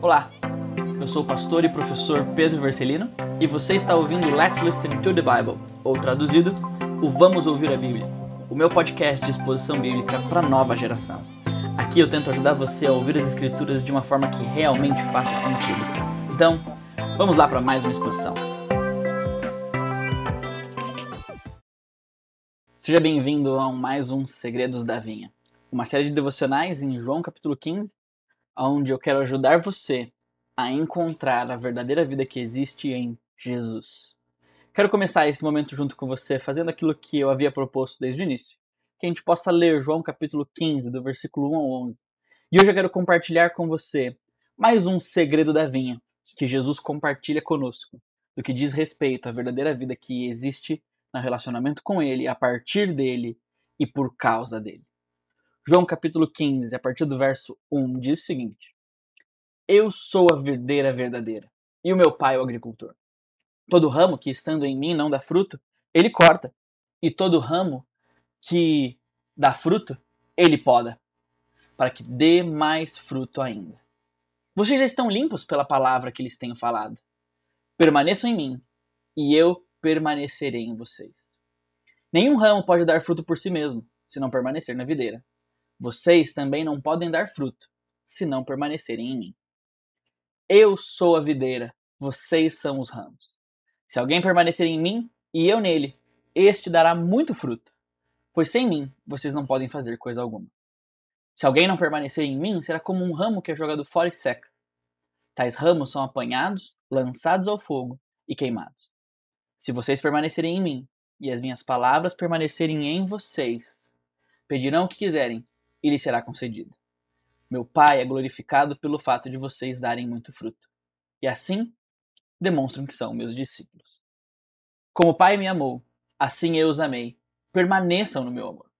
Olá, eu sou o pastor e professor Pedro Vercelino e você está ouvindo Let's Listen to the Bible, ou traduzido, o Vamos Ouvir a Bíblia, o meu podcast de exposição bíblica para nova geração. Aqui eu tento ajudar você a ouvir as escrituras de uma forma que realmente faça sentido. Então, vamos lá para mais uma exposição. Seja bem-vindo a mais um Segredos da Vinha, uma série de devocionais em João capítulo 15, onde eu quero ajudar você a encontrar a verdadeira vida que existe em Jesus. Quero começar esse momento junto com você fazendo aquilo que eu havia proposto desde o início, que a gente possa ler João capítulo 15, do versículo 1 ao 11. E hoje eu quero compartilhar com você mais um segredo da vinha que Jesus compartilha conosco, do que diz respeito à verdadeira vida que existe no relacionamento com Ele, a partir dele e por causa dele. João capítulo 15, a partir do verso 1, diz o seguinte: Eu sou a videira verdadeira, e o meu pai é o agricultor. Todo ramo que estando em mim não dá fruto, ele corta, e todo ramo que dá fruto, ele poda, para que dê mais fruto ainda. Vocês já estão limpos pela palavra que lhes tenho falado. Permaneçam em mim, e eu permanecerei em vocês. Nenhum ramo pode dar fruto por si mesmo, se não permanecer na videira. Vocês também não podem dar fruto, se não permanecerem em mim. Eu sou a videira, vocês são os ramos. Se alguém permanecer em mim e eu nele, este dará muito fruto, pois sem mim vocês não podem fazer coisa alguma. Se alguém não permanecer em mim, será como um ramo que é jogado fora e seca. Tais ramos são apanhados, lançados ao fogo e queimados. Se vocês permanecerem em mim e as minhas palavras permanecerem em vocês, pedirão o que quiserem e lhe será concedido. Meu Pai é glorificado pelo fato de vocês darem muito fruto. E assim demonstram que são meus discípulos. Como o Pai me amou, assim eu os amei. Permaneçam no meu amor.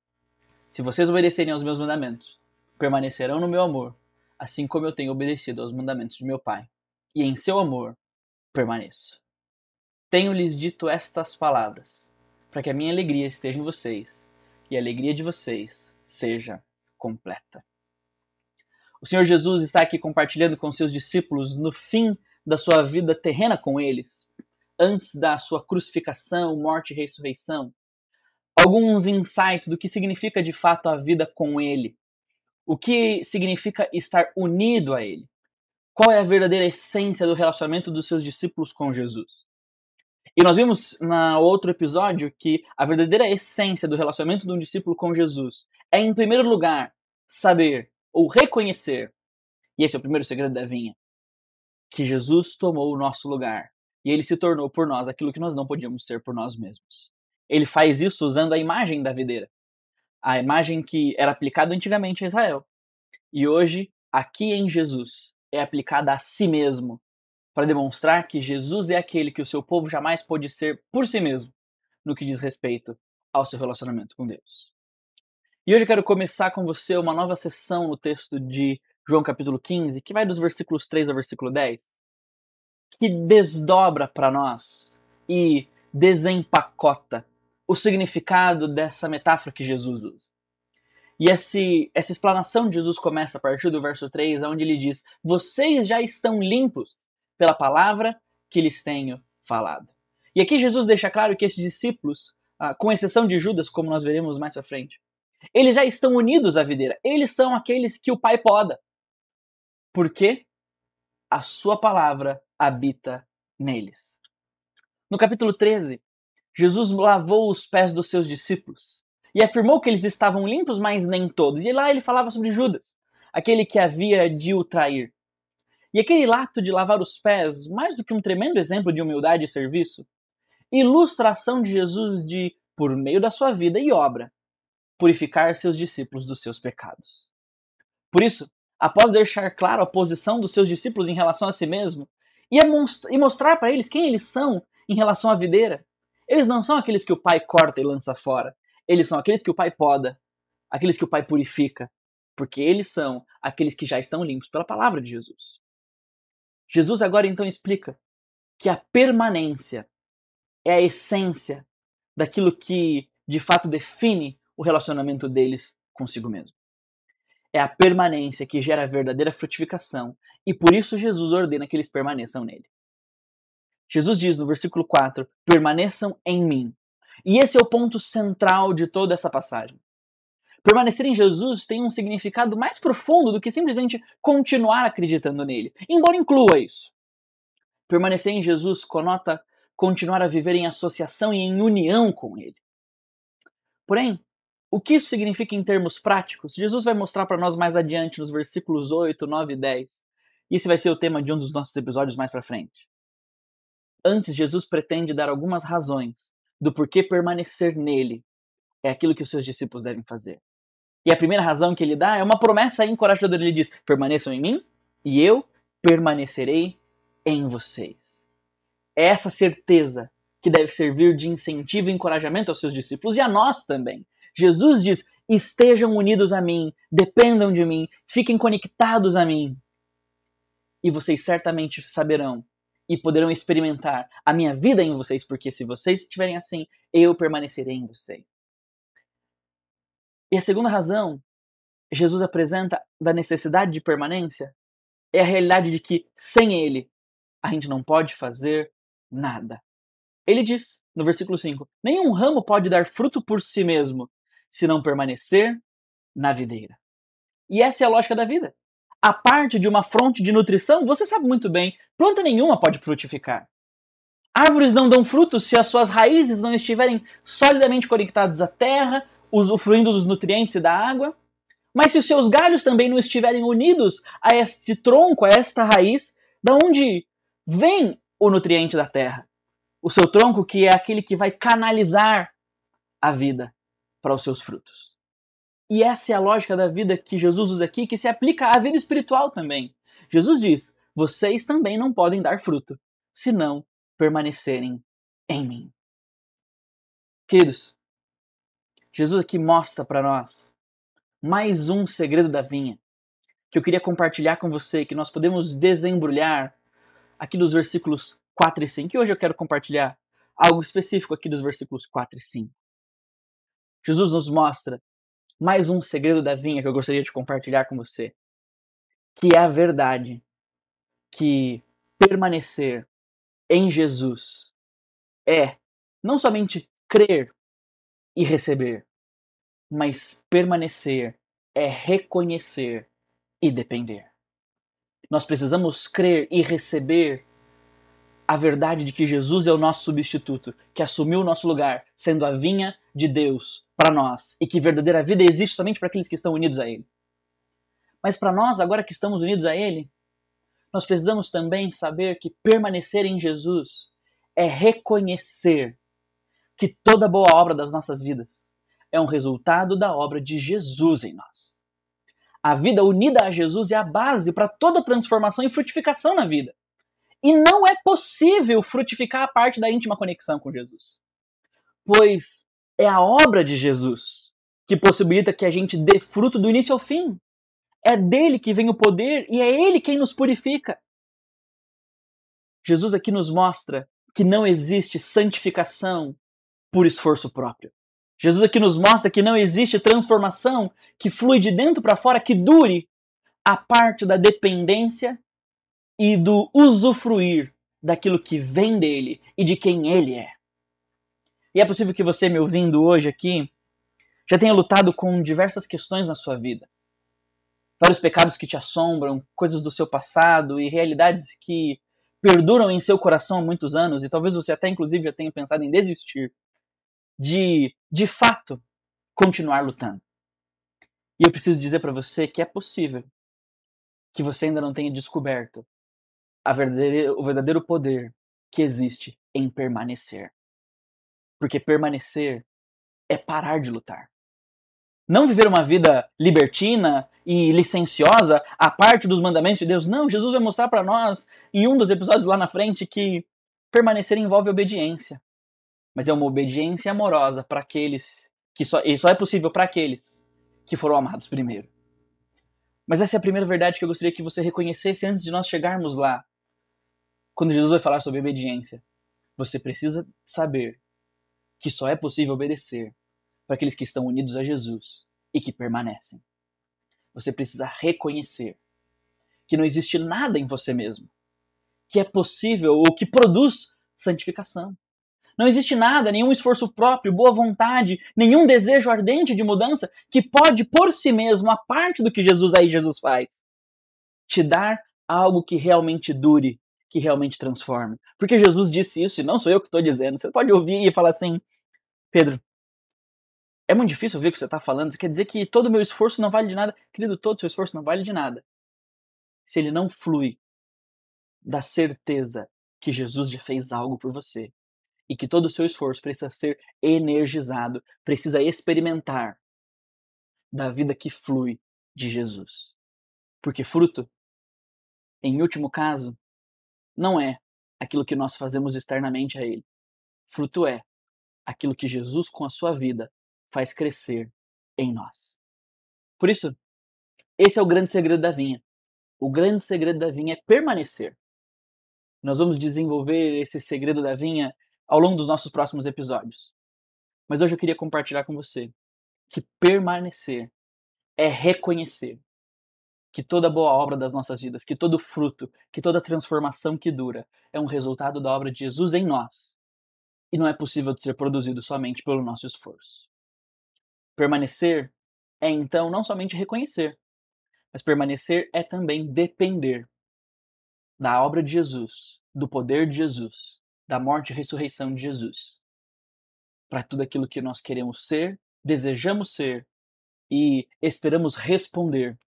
Se vocês obedecerem aos meus mandamentos, permanecerão no meu amor, assim como eu tenho obedecido aos mandamentos de meu Pai. E em seu amor permaneço. Tenho-lhes dito estas palavras, para que a minha alegria esteja em vocês e a alegria de vocês seja completa. O Senhor Jesus está aqui compartilhando com seus discípulos no fim da sua vida terrena com eles, antes da sua crucificação, morte e ressurreição, alguns insights do que significa de fato a vida com Ele, o que significa estar unido a Ele, qual é a verdadeira essência do relacionamento dos seus discípulos com Jesus. E nós vimos na outro episódio que a verdadeira essência do relacionamento de um discípulo com Jesus é, em primeiro lugar, saber ou reconhecer, e esse é o primeiro segredo da vinha, que Jesus tomou o nosso lugar e ele se tornou por nós aquilo que nós não podíamos ser por nós mesmos. Ele faz isso usando a imagem da videira, a imagem que era aplicada antigamente a Israel. E hoje, aqui em Jesus, é aplicada a si mesmo, para demonstrar que Jesus é aquele que o seu povo jamais pôde ser por si mesmo, no que diz respeito ao seu relacionamento com Deus. E hoje eu quero começar com você uma nova sessão no texto de João capítulo 15, que vai dos versículos 3 ao versículo 10, que desdobra para nós e desempacota o significado dessa metáfora que Jesus usa. E esse, essa explanação de Jesus começa a partir do verso 3, onde ele diz: Vocês já estão limpos pela palavra que lhes tenho falado. E aqui Jesus deixa claro que esses discípulos, ah, com exceção de Judas, como nós veremos mais para frente, eles já estão unidos à videira. Eles são aqueles que o Pai poda. Porque a sua palavra habita neles. No capítulo 13, Jesus lavou os pés dos seus discípulos e afirmou que eles estavam limpos, mas nem todos. E lá ele falava sobre Judas, aquele que havia de o trair. E aquele ato de lavar os pés, mais do que um tremendo exemplo de humildade e serviço, ilustração de Jesus de, por meio da sua vida e obra, purificar seus discípulos dos seus pecados. Por isso, após deixar claro a posição dos seus discípulos em relação a si mesmo, e mostrar para eles quem eles são em relação à videira, eles não são aqueles que o pai corta e lança fora, eles são aqueles que o pai poda, aqueles que o pai purifica, porque eles são aqueles que já estão limpos pela palavra de Jesus. Jesus agora então explica que a permanência é a essência daquilo que de fato define o relacionamento deles consigo mesmo. É a permanência que gera a verdadeira frutificação, e por isso Jesus ordena que eles permaneçam nele. Jesus diz no versículo 4: permaneçam em mim. E esse é o ponto central de toda essa passagem. Permanecer em Jesus tem um significado mais profundo do que simplesmente continuar acreditando nele, embora inclua isso. Permanecer em Jesus conota continuar a viver em associação e em união com ele. Porém, o que isso significa em termos práticos, Jesus vai mostrar para nós mais adiante nos versículos 8, 9 e 10. E esse vai ser o tema de um dos nossos episódios mais para frente. Antes, Jesus pretende dar algumas razões do porquê permanecer nele é aquilo que os seus discípulos devem fazer. E a primeira razão que ele dá é uma promessa encorajadora. Ele diz: permaneçam em mim e eu permanecerei em vocês. É essa certeza que deve servir de incentivo e encorajamento aos seus discípulos e a nós também. Jesus diz: estejam unidos a mim, dependam de mim, fiquem conectados a mim. E vocês certamente saberão e poderão experimentar a minha vida em vocês, porque se vocês estiverem assim, eu permanecerei em vocês. E a segunda razão, Jesus apresenta da necessidade de permanência, é a realidade de que sem Ele a gente não pode fazer nada. Ele diz no versículo 5: Nenhum ramo pode dar fruto por si mesmo, se não permanecer na videira. E essa é a lógica da vida a parte de uma fronte de nutrição, você sabe muito bem, planta nenhuma pode frutificar. Árvores não dão frutos se as suas raízes não estiverem solidamente conectadas à terra, usufruindo dos nutrientes e da água. Mas se os seus galhos também não estiverem unidos a este tronco, a esta raiz, da onde vem o nutriente da terra? O seu tronco, que é aquele que vai canalizar a vida para os seus frutos. E essa é a lógica da vida que Jesus usa aqui, que se aplica à vida espiritual também. Jesus diz: vocês também não podem dar fruto, se não permanecerem em mim. Queridos, Jesus aqui mostra para nós mais um segredo da vinha que eu queria compartilhar com você, que nós podemos desembrulhar aqui dos versículos 4 e 5. E hoje eu quero compartilhar algo específico aqui dos versículos 4 e 5. Jesus nos mostra mais um segredo da vinha que eu gostaria de compartilhar com você, que é a verdade que permanecer em Jesus é não somente crer e receber, mas permanecer é reconhecer e depender. Nós precisamos crer e receber a verdade de que Jesus é o nosso substituto, que assumiu o nosso lugar, sendo a vinha de Deus para nós e que verdadeira vida existe somente para aqueles que estão unidos a Ele. Mas para nós, agora que estamos unidos a Ele, nós precisamos também saber que permanecer em Jesus é reconhecer que toda boa obra das nossas vidas é um resultado da obra de Jesus em nós. A vida unida a Jesus é a base para toda transformação e frutificação na vida. E não é possível frutificar a parte da íntima conexão com Jesus. Pois é a obra de Jesus que possibilita que a gente dê fruto do início ao fim. É dele que vem o poder e é ele quem nos purifica. Jesus aqui nos mostra que não existe santificação por esforço próprio. Jesus aqui nos mostra que não existe transformação que flui de dentro para fora que dure a parte da dependência e do usufruir daquilo que vem dele e de quem ele é. E é possível que você, me ouvindo hoje aqui, já tenha lutado com diversas questões na sua vida. Vários pecados que te assombram, coisas do seu passado e realidades que perduram em seu coração há muitos anos e talvez você até inclusive já tenha pensado em desistir de, de fato, continuar lutando. E eu preciso dizer para você que é possível que você ainda não tenha descoberto verdadeira, o verdadeiro poder que existe em permanecer. Porque permanecer é parar de lutar. Não viver uma vida libertina e licenciosa a parte dos mandamentos de Deus. Não, Jesus vai mostrar para nós em um dos episódios lá na frente que permanecer envolve obediência. Mas é uma obediência amorosa para aqueles que só, e só é possível para aqueles que foram amados primeiro. Mas essa é a primeira verdade que eu gostaria que você reconhecesse antes de nós chegarmos lá. Quando Jesus vai falar sobre obediência, você precisa saber que só é possível obedecer para aqueles que estão unidos a Jesus e que permanecem. Você precisa reconhecer que não existe nada em você mesmo que é possível ou que produz santificação. Não existe nada, nenhum esforço próprio, boa vontade, nenhum desejo ardente de mudança que pode por si mesmo, a parte do que Jesus aí Jesus faz, te dar algo que realmente dure, que realmente transforme. Porque Jesus disse isso e não sou eu que estou dizendo. Você pode ouvir e falar assim, Pedro, é muito difícil ouvir o que você está falando. Você quer dizer que todo o meu esforço não vale de nada? Querido, todo o seu esforço não vale de nada. Se ele não flui da certeza que Jesus já fez algo por você e que todo o seu esforço precisa ser energizado, precisa experimentar da vida que flui de Jesus. Porque fruto, em último caso, não é aquilo que nós fazemos externamente a Ele. Fruto é aquilo que Jesus, com a sua vida, faz crescer em nós. Por isso, esse é o grande segredo da vinha. O grande segredo da vinha é permanecer. Nós vamos desenvolver esse segredo da vinha ao longo dos nossos próximos episódios. Mas hoje eu queria compartilhar com você que permanecer é reconhecer que toda boa obra das nossas vidas, que todo fruto, que toda transformação que dura é um resultado da obra de Jesus em nós. E não é possível de ser produzido somente pelo nosso esforço. Permanecer é então não somente reconhecer, mas permanecer é também depender da obra de Jesus, do poder de Jesus, da morte e ressurreição de Jesus, para tudo aquilo que nós queremos ser, desejamos ser e esperamos responder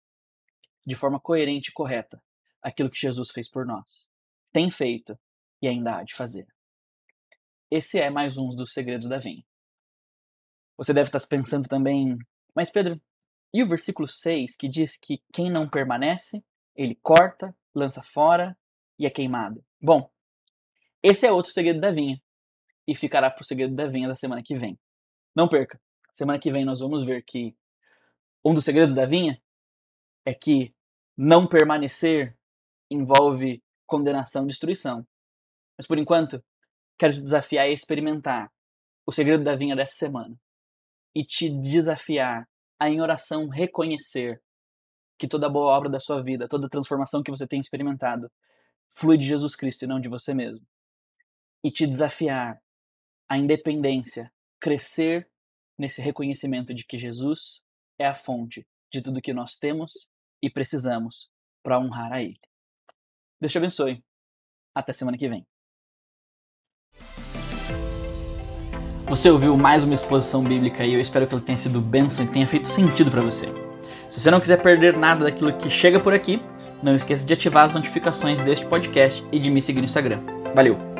de forma coerente e correta aquilo que Jesus fez por nós, tem feito e ainda há de fazer. Esse é mais um dos segredos da vinha. Você deve estar pensando também, mas Pedro, e o versículo 6 que diz que quem não permanece, ele corta, lança fora e é queimado. Bom, esse é outro segredo da vinha. E ficará para o segredo da vinha da semana que vem. Não perca. Semana que vem nós vamos ver que um dos segredos da vinha é que não permanecer envolve condenação e destruição. Mas por enquanto, quero te desafiar a experimentar o segredo da vinha dessa semana e te desafiar a em oração reconhecer que toda boa obra da sua vida, toda transformação que você tem experimentado flui de Jesus Cristo e não de você mesmo. E te desafiar a independência, crescer nesse reconhecimento de que Jesus é a fonte de tudo que nós temos e precisamos para honrar a Ele. Deus te abençoe. Até semana que vem. Você ouviu mais uma exposição bíblica e eu espero que ela tenha sido bênção e tenha feito sentido para você. Se você não quiser perder nada daquilo que chega por aqui, não esqueça de ativar as notificações deste podcast e de me seguir no Instagram. Valeu!